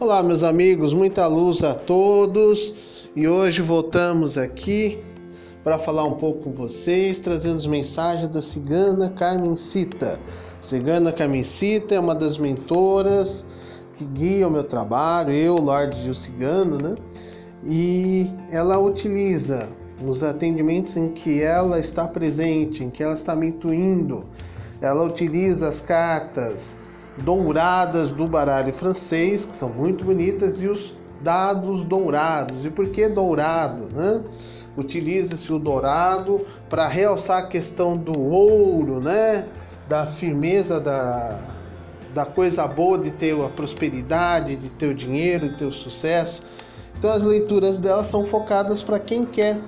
Olá, meus amigos, muita luz a todos e hoje voltamos aqui para falar um pouco com vocês, trazendo as mensagens da cigana Carmencita. Cigana Carmencita é uma das mentoras que guia o meu trabalho, eu, Lorde o Cigano, né? E ela utiliza nos atendimentos em que ela está presente, em que ela está me intuindo, ela utiliza as cartas douradas do baralho francês, que são muito bonitas, e os dados dourados. E por que dourado? Né? Utiliza-se o dourado para realçar a questão do ouro, né? da firmeza da, da coisa boa de ter a prosperidade, de ter o dinheiro, de ter o sucesso. Então as leituras dela são focadas para quem quer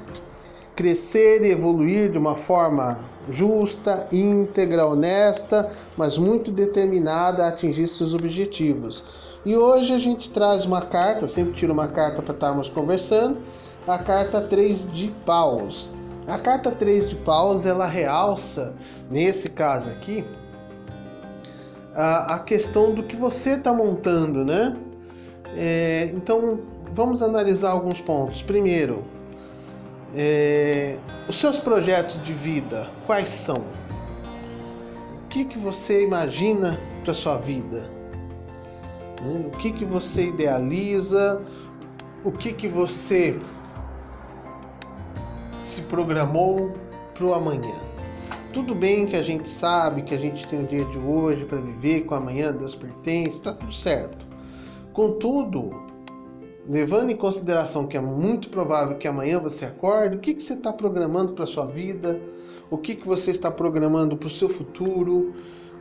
crescer e evoluir de uma forma justa, íntegra, honesta, mas muito determinada a atingir seus objetivos. E hoje a gente traz uma carta, sempre tiro uma carta para estarmos conversando, a carta 3 de paus. A carta 3 de paus, ela realça, nesse caso aqui, a, a questão do que você está montando, né? É, então, vamos analisar alguns pontos. Primeiro, é, os seus projetos de vida, quais são? O que, que você imagina para sua vida? Né? O que, que você idealiza? O que, que você se programou para o amanhã? Tudo bem que a gente sabe que a gente tem o dia de hoje para viver, com amanhã Deus pertence, está tudo certo. Contudo, levando em consideração que é muito provável que amanhã você acorde, o que, que você está programando para a sua vida, o que, que você está programando para o seu futuro,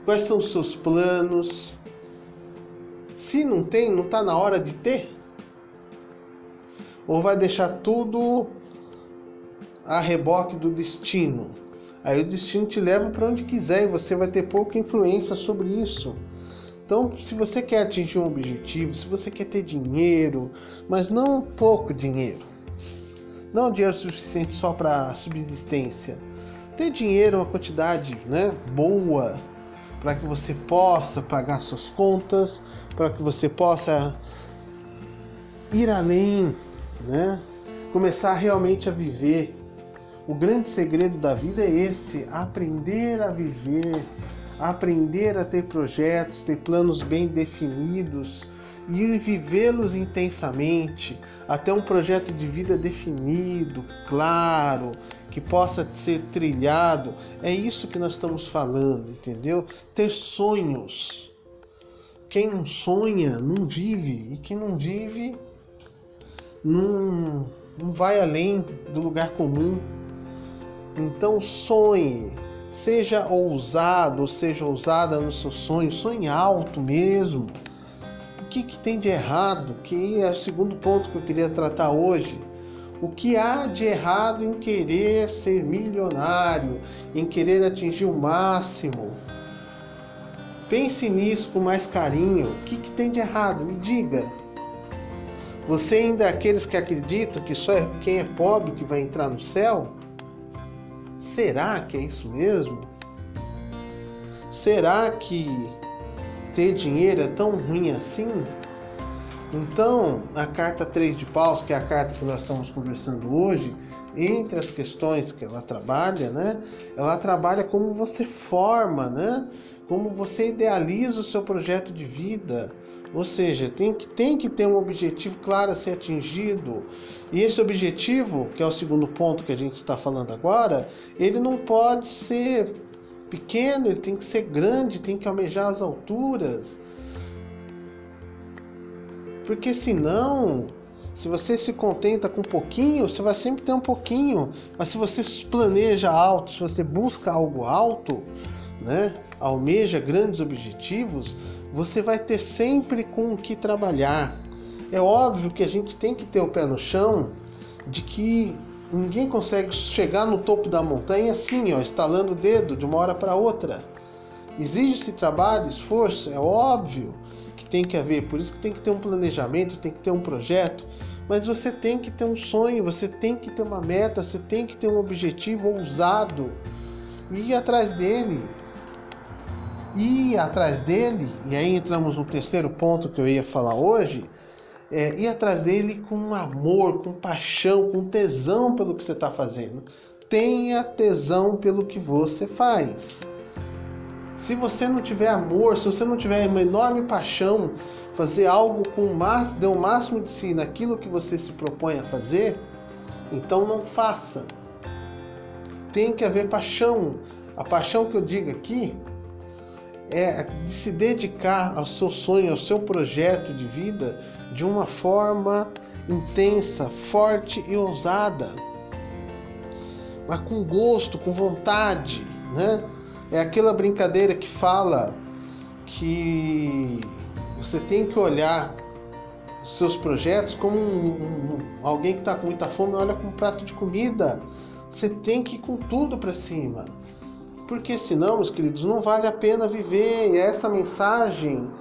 quais são os seus planos. Se não tem, não está na hora de ter? Ou vai deixar tudo a reboque do destino? Aí o destino te leva para onde quiser e você vai ter pouca influência sobre isso. Então, se você quer atingir um objetivo, se você quer ter dinheiro, mas não pouco dinheiro, não dinheiro suficiente só para subsistência, ter dinheiro uma quantidade, né, boa para que você possa pagar suas contas, para que você possa ir além, né? Começar realmente a viver. O grande segredo da vida é esse: aprender a viver, aprender a ter projetos, ter planos bem definidos e vivê-los intensamente, até um projeto de vida definido, claro, que possa ser trilhado. É isso que nós estamos falando, entendeu? Ter sonhos. Quem não sonha não vive, e quem não vive não, não vai além do lugar comum. Então sonhe, Seja ousado, seja ousada no seu sonho, sonhe alto mesmo. O que, que tem de errado? Que é o segundo ponto que eu queria tratar hoje. O que há de errado em querer ser milionário, em querer atingir o máximo? Pense nisso com mais carinho. O que, que tem de errado? Me diga. Você ainda é aqueles que acreditam que só é quem é pobre que vai entrar no céu? Será que é isso mesmo? Será que ter dinheiro é tão ruim assim? Então, a carta 3 de paus, que é a carta que nós estamos conversando hoje, entre as questões que ela trabalha, né? Ela trabalha como você forma, né? Como você idealiza o seu projeto de vida, ou seja, tem que, tem que ter um objetivo claro a ser atingido. E esse objetivo, que é o segundo ponto que a gente está falando agora, ele não pode ser pequeno, ele tem que ser grande, tem que almejar as alturas. Porque senão, se você se contenta com um pouquinho, você vai sempre ter um pouquinho. Mas se você planeja alto, se você busca algo alto, né, almeja grandes objetivos, você vai ter sempre com o que trabalhar. É óbvio que a gente tem que ter o pé no chão de que ninguém consegue chegar no topo da montanha assim, ó, estalando o dedo de uma hora para outra. Exige-se trabalho, esforço, é óbvio que tem que haver, por isso que tem que ter um planejamento, tem que ter um projeto, mas você tem que ter um sonho, você tem que ter uma meta, você tem que ter um objetivo ousado e ir atrás dele. Ir atrás dele, e aí entramos no terceiro ponto que eu ia falar hoje, é, ir atrás dele com amor, com paixão, com tesão pelo que você está fazendo. Tenha tesão pelo que você faz. Se você não tiver amor, se você não tiver uma enorme paixão, fazer algo com o máximo, dê o máximo de si naquilo que você se propõe a fazer, então não faça. Tem que haver paixão. A paixão que eu digo aqui é de se dedicar ao seu sonho, ao seu projeto de vida de uma forma intensa, forte e ousada, mas com gosto, com vontade, né? É aquela brincadeira que fala que você tem que olhar os seus projetos como um, um, alguém que está com muita fome olha com um prato de comida. Você tem que ir com tudo para cima. Porque senão, meus queridos, não vale a pena viver. E é essa mensagem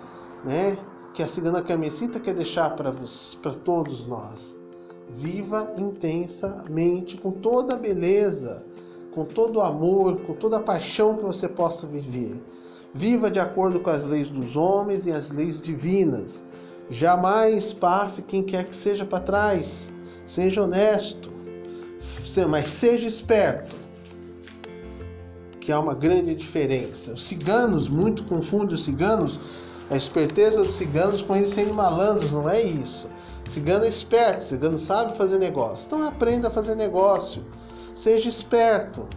né, que a Cigana Carmesita quer deixar para todos nós. Viva intensamente, com toda a beleza, com todo o amor, com toda a paixão que você possa viver. Viva de acordo com as leis dos homens e as leis divinas. Jamais passe quem quer que seja para trás. Seja honesto, mas seja esperto que há uma grande diferença. Os ciganos, muito confundem os ciganos, a esperteza dos ciganos com eles serem malandros, não é isso. Cigano é esperto, cigano sabe fazer negócio. Então aprenda a fazer negócio. Seja esperto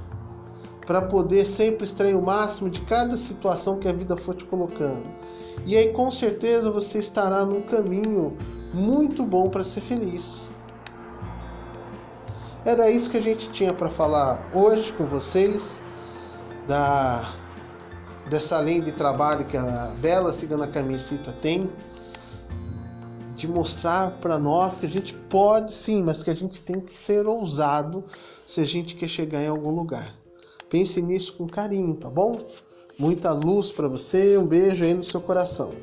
para poder sempre extrair o máximo de cada situação que a vida for te colocando. E aí com certeza você estará num caminho muito bom para ser feliz. Era isso que a gente tinha para falar hoje com vocês da dessa lei de trabalho que a bela cigana Carmesita tem de mostrar para nós que a gente pode sim, mas que a gente tem que ser ousado se a gente quer chegar em algum lugar. Pense nisso com carinho, tá bom? Muita luz para você, um beijo aí no seu coração.